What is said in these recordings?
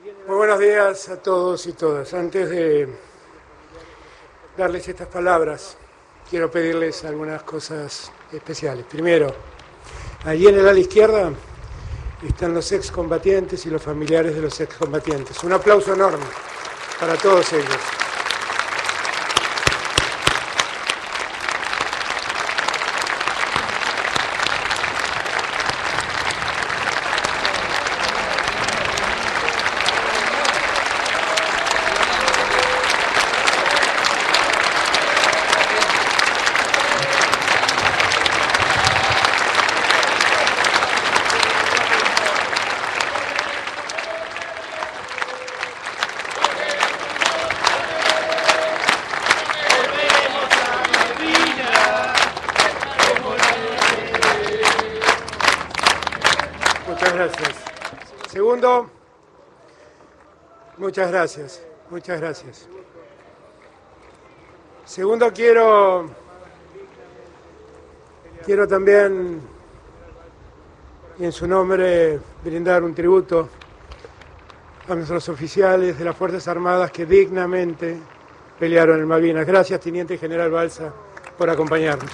Muy buenos días a todos y todas. Antes de darles estas palabras, quiero pedirles algunas cosas especiales. Primero, allí en el ala izquierda están los excombatientes y los familiares de los excombatientes. Un aplauso enorme para todos ellos. Muchas gracias. Segundo, muchas gracias, muchas gracias. Segundo, quiero, quiero también, en su nombre, brindar un tributo a nuestros oficiales de las Fuerzas Armadas que dignamente pelearon en Malvinas. Gracias, Teniente General Balsa, por acompañarnos.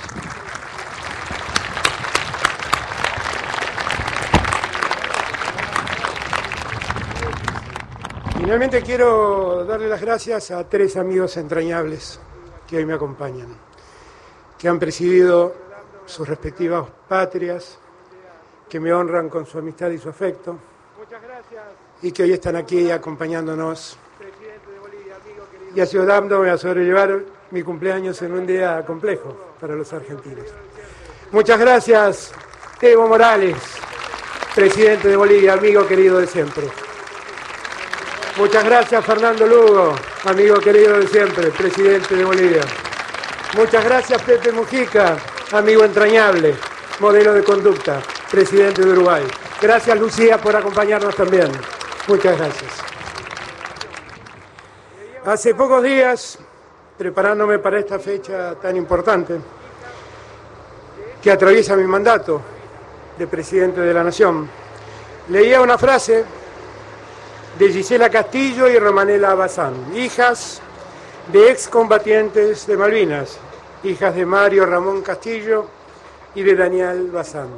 Finalmente quiero darle las gracias a tres amigos entrañables que hoy me acompañan, que han presidido sus respectivas patrias, que me honran con su amistad y su afecto, y que hoy están aquí acompañándonos. Y ayudándome a sobrellevar mi cumpleaños en un día complejo para los argentinos. Muchas gracias, Evo Morales, presidente de Bolivia, amigo querido de siempre. Muchas gracias Fernando Lugo, amigo querido de siempre, presidente de Bolivia. Muchas gracias Pepe Mujica, amigo entrañable, modelo de conducta, presidente de Uruguay. Gracias Lucía por acompañarnos también. Muchas gracias. Hace pocos días, preparándome para esta fecha tan importante, que atraviesa mi mandato de presidente de la Nación, leía una frase de Gisela Castillo y Romanela Bazán, hijas de excombatientes de Malvinas, hijas de Mario Ramón Castillo y de Daniel Bazán.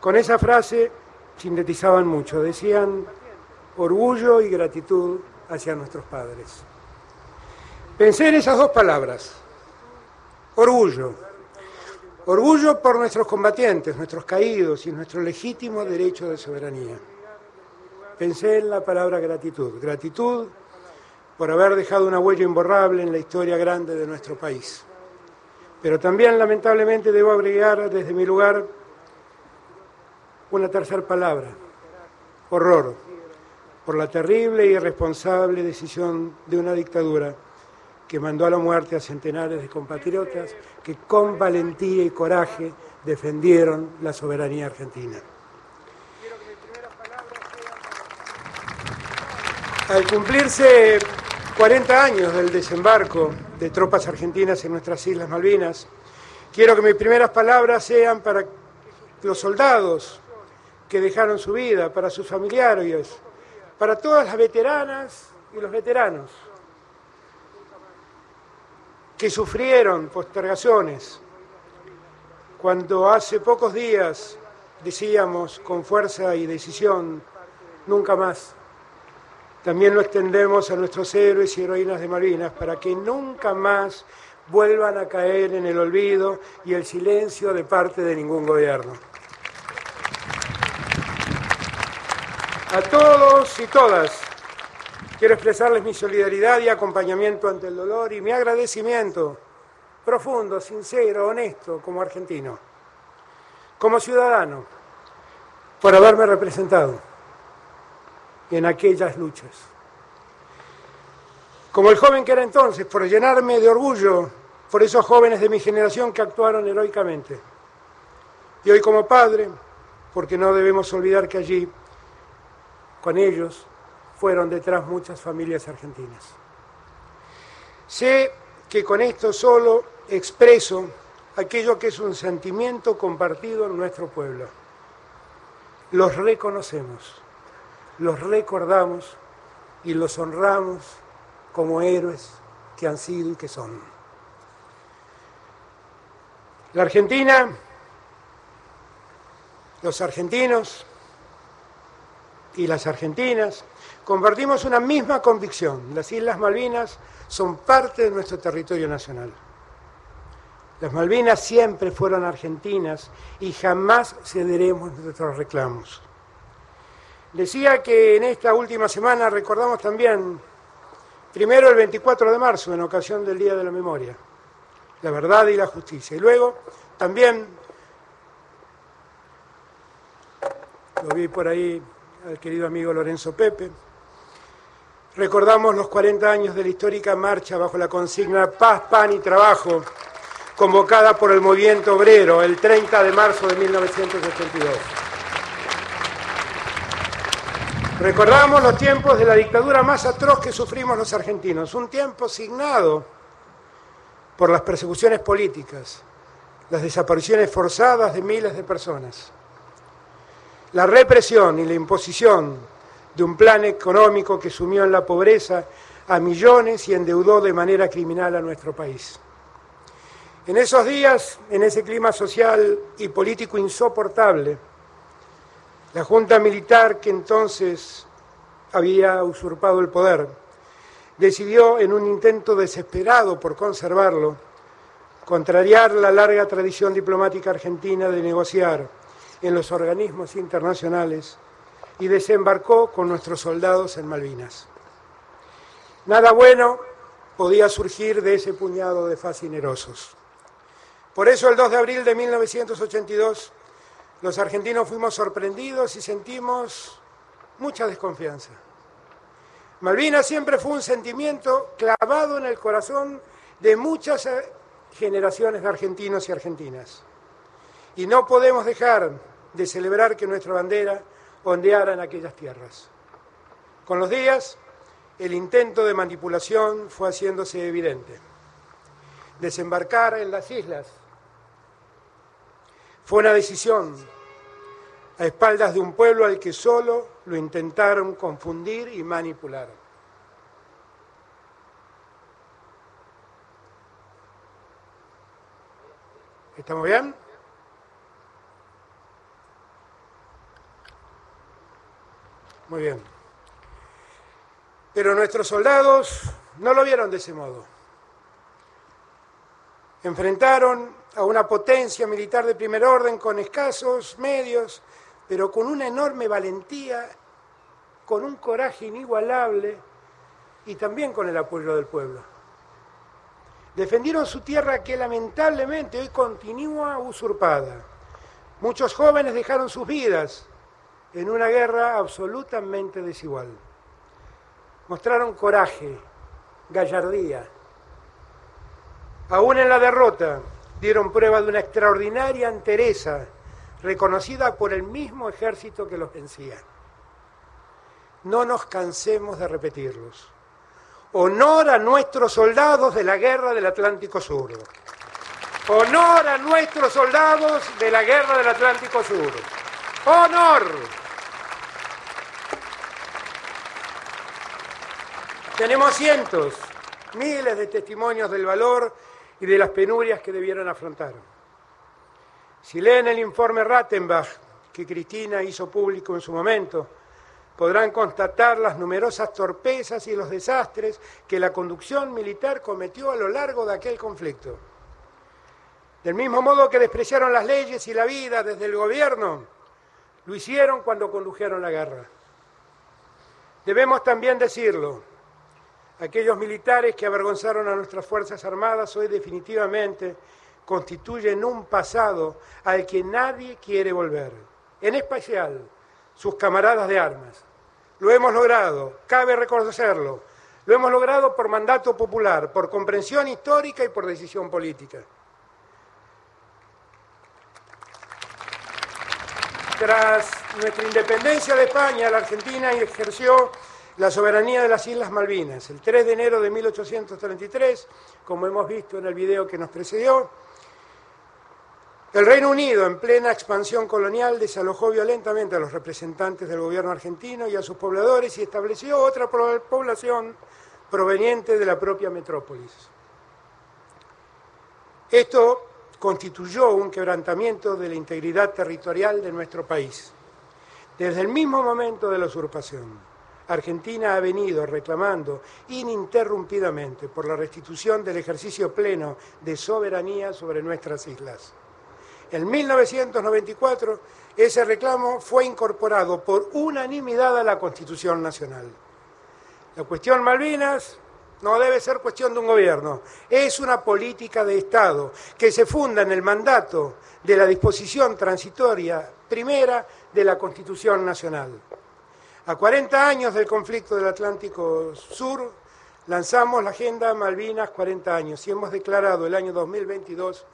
Con esa frase sintetizaban mucho, decían orgullo y gratitud hacia nuestros padres. Pensé en esas dos palabras, orgullo. Orgullo por nuestros combatientes, nuestros caídos y nuestro legítimo derecho de soberanía pensé en la palabra gratitud. Gratitud por haber dejado una huella imborrable en la historia grande de nuestro país. Pero también, lamentablemente, debo agregar desde mi lugar una tercera palabra, horror, por la terrible y irresponsable decisión de una dictadura que mandó a la muerte a centenares de compatriotas que con valentía y coraje defendieron la soberanía argentina. Al cumplirse 40 años del desembarco de tropas argentinas en nuestras Islas Malvinas, quiero que mis primeras palabras sean para los soldados que dejaron su vida, para sus familiares, para todas las veteranas y los veteranos que sufrieron postergaciones cuando hace pocos días decíamos con fuerza y decisión, nunca más también lo extendemos a nuestros héroes y heroínas de Malvinas para que nunca más vuelvan a caer en el olvido y el silencio de parte de ningún gobierno. A todos y todas quiero expresarles mi solidaridad y acompañamiento ante el dolor y mi agradecimiento profundo, sincero, honesto como argentino, como ciudadano, por haberme representado en aquellas luchas. Como el joven que era entonces, por llenarme de orgullo por esos jóvenes de mi generación que actuaron heroicamente. Y hoy como padre, porque no debemos olvidar que allí, con ellos, fueron detrás muchas familias argentinas. Sé que con esto solo expreso aquello que es un sentimiento compartido en nuestro pueblo. Los reconocemos los recordamos y los honramos como héroes que han sido y que son. La Argentina, los argentinos y las argentinas compartimos una misma convicción. Las Islas Malvinas son parte de nuestro territorio nacional. Las Malvinas siempre fueron argentinas y jamás cederemos nuestros reclamos. Decía que en esta última semana recordamos también, primero el 24 de marzo, en ocasión del Día de la Memoria, la verdad y la justicia. Y luego también, lo vi por ahí al querido amigo Lorenzo Pepe, recordamos los 40 años de la histórica marcha bajo la consigna Paz, Pan y Trabajo convocada por el movimiento obrero el 30 de marzo de 1982. Recordamos los tiempos de la dictadura más atroz que sufrimos los argentinos, un tiempo signado por las persecuciones políticas, las desapariciones forzadas de miles de personas, la represión y la imposición de un plan económico que sumió en la pobreza a millones y endeudó de manera criminal a nuestro país. En esos días, en ese clima social y político insoportable, la Junta Militar que entonces había usurpado el poder, decidió, en un intento desesperado por conservarlo, contrariar la larga tradición diplomática argentina de negociar en los organismos internacionales y desembarcó con nuestros soldados en Malvinas. Nada bueno podía surgir de ese puñado de fascinerosos. Por eso el 2 de abril de 1982 los argentinos fuimos sorprendidos y sentimos mucha desconfianza. Malvinas siempre fue un sentimiento clavado en el corazón de muchas eh, generaciones de argentinos y argentinas. Y no podemos dejar de celebrar que nuestra bandera ondeara en aquellas tierras. Con los días, el intento de manipulación fue haciéndose evidente. Desembarcar en las islas fue una decisión a espaldas de un pueblo al que solo lo intentaron confundir y manipular. ¿Estamos bien? Muy bien. Pero nuestros soldados no lo vieron de ese modo. Enfrentaron a una potencia militar de primer orden con escasos medios, pero con una enorme valentía, con un coraje inigualable y también con el apoyo del pueblo. Defendieron su tierra que lamentablemente hoy continúa usurpada. Muchos jóvenes dejaron sus vidas en una guerra absolutamente desigual. Mostraron coraje, gallardía. Aún en la derrota, dieron prueba de una extraordinaria entereza reconocida por el mismo ejército que los vencía. No nos cansemos de repetirlos. Honor a nuestros soldados de la guerra del Atlántico Sur. Honor a nuestros soldados de la guerra del Atlántico Sur. Honor. Tenemos cientos, miles de testimonios del valor y de las penurias que debieron afrontar. Si leen el informe Rattenbach que Cristina hizo público en su momento, podrán constatar las numerosas torpezas y los desastres que la conducción militar cometió a lo largo de aquel conflicto. Del mismo modo que despreciaron las leyes y la vida desde el gobierno, lo hicieron cuando condujeron la guerra. Debemos también decirlo, Aquellos militares que avergonzaron a nuestras Fuerzas Armadas hoy definitivamente constituyen un pasado al que nadie quiere volver, en especial sus camaradas de armas. Lo hemos logrado, cabe reconocerlo, lo hemos logrado por mandato popular, por comprensión histórica y por decisión política. Tras nuestra independencia de España, la Argentina ejerció la soberanía de las Islas Malvinas. El 3 de enero de 1833, como hemos visto en el video que nos precedió, El Reino Unido, en plena expansión colonial, desalojó violentamente a los representantes del gobierno argentino y a sus pobladores y estableció otra población proveniente de la propia metrópolis. Esto constituyó un quebrantamiento de la integridad territorial de nuestro país. Desde el mismo momento de la usurpación, Argentina ha venido reclamando ininterrumpidamente por la restitución del ejercicio pleno de soberanía sobre nuestras islas. En 1994, ese reclamo fue incorporado por unanimidad a la Constitución Nacional. La cuestión Malvinas no debe ser cuestión de un gobierno, es una política de Estado que se funda en el mandato de la disposición transitoria primera de la Constitución Nacional. A 40 años del conflicto del Atlántico Sur, lanzamos la Agenda Malvinas 40 años y hemos declarado el año 2022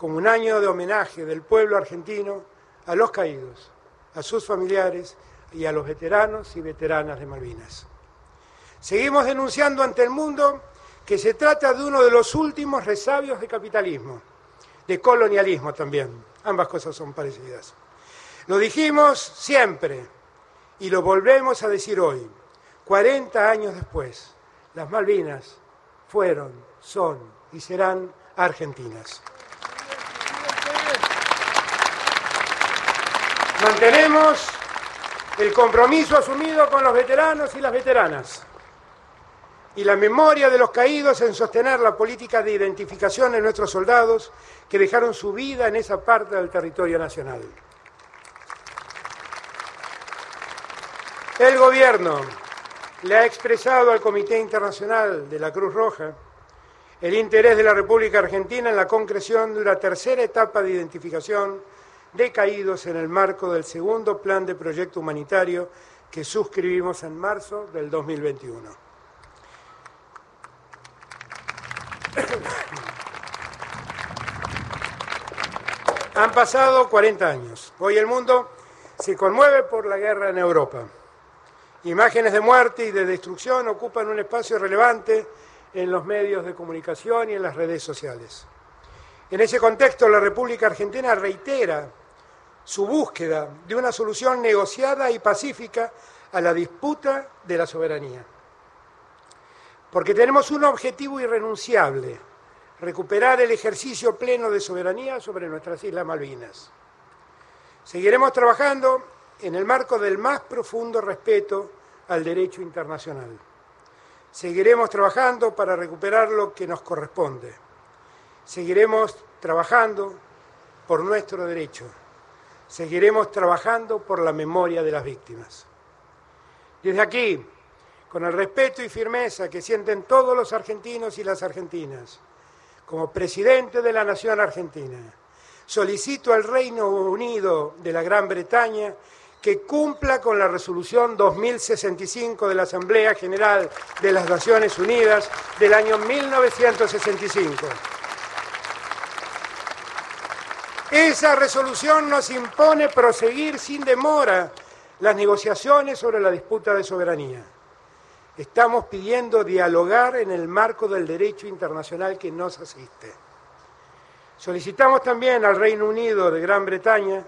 como un año de homenaje del pueblo argentino a los caídos, a sus familiares y a los veteranos y veteranas de Malvinas. Seguimos denunciando ante el mundo que se trata de uno de los últimos resabios de capitalismo, de colonialismo también. Ambas cosas son parecidas. Lo dijimos siempre y lo volvemos a decir hoy, 40 años después. Las Malvinas fueron, son y serán argentinas. Mantenemos el compromiso asumido con los veteranos y las veteranas y la memoria de los caídos en sostener la política de identificación de nuestros soldados que dejaron su vida en esa parte del territorio nacional. El Gobierno le ha expresado al Comité Internacional de la Cruz Roja el interés de la República Argentina en la concreción de una tercera etapa de identificación de caídos en el marco del segundo plan de proyecto humanitario que suscribimos en marzo del 2021. Han pasado 40 años. Hoy el mundo se conmueve por la guerra en Europa. Imágenes de muerte y de destrucción ocupan un espacio relevante en los medios de comunicación y en las redes sociales. En ese contexto, la República Argentina reitera su búsqueda de una solución negociada y pacífica a la disputa de la soberanía. Porque tenemos un objetivo irrenunciable, recuperar el ejercicio pleno de soberanía sobre nuestras Islas Malvinas. Seguiremos trabajando en el marco del más profundo respeto al derecho internacional. Seguiremos trabajando para recuperar lo que nos corresponde. Seguiremos trabajando por nuestro derecho. Seguiremos trabajando por la memoria de las víctimas. Desde aquí, con el respeto y firmeza que sienten todos los argentinos y las argentinas, como presidente de la Nación Argentina, solicito al Reino Unido de la Gran Bretaña que cumpla con la resolución 2065 de la Asamblea General de las Naciones Unidas del año 1965. Esa resolución nos impone proseguir sin demora las negociaciones sobre la disputa de soberanía. Estamos pidiendo dialogar en el marco del derecho internacional que nos asiste. Solicitamos también al Reino Unido de Gran Bretaña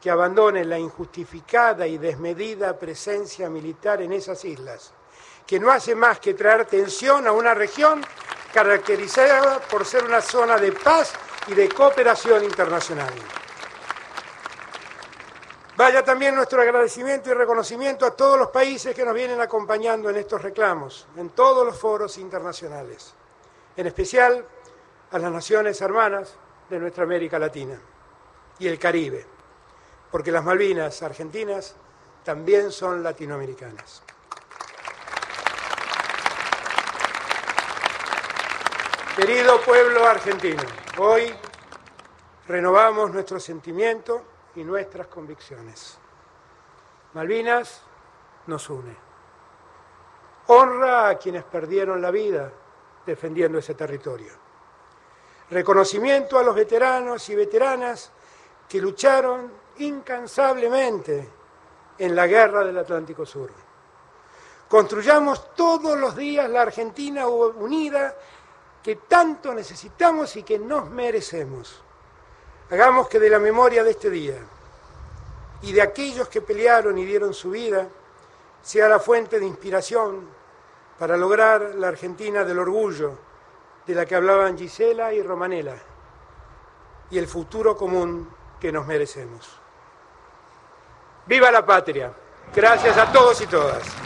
que abandone la injustificada y desmedida presencia militar en esas islas, que no hace más que traer tensión a una región caracterizada por ser una zona de paz y de cooperación internacional. Vaya también nuestro agradecimiento y reconocimiento a todos los países que nos vienen acompañando en estos reclamos, en todos los foros internacionales, en especial a las naciones hermanas de nuestra América Latina y el Caribe, porque las Malvinas argentinas también son latinoamericanas. Querido pueblo argentino, hoy renovamos nuestro sentimiento y nuestras convicciones. Malvinas nos une. Honra a quienes perdieron la vida defendiendo ese territorio. Reconocimiento a los veteranos y veteranas que lucharon incansablemente en la guerra del Atlántico Sur. Construyamos todos los días la Argentina unida que tanto necesitamos y que nos merecemos. Hagamos que de la memoria de este día y de aquellos que pelearon y dieron su vida sea la fuente de inspiración para lograr la Argentina del orgullo de la que hablaban Gisela y Romanela y el futuro común que nos merecemos. ¡Viva la patria! Gracias a todos y todas.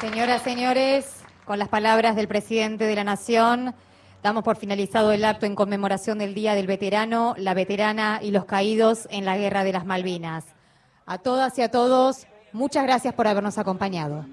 Señoras, señores, con las palabras del presidente de la Nación, damos por finalizado el acto en conmemoración del Día del Veterano, la Veterana y los Caídos en la Guerra de las Malvinas. A todas y a todos, muchas gracias por habernos acompañado.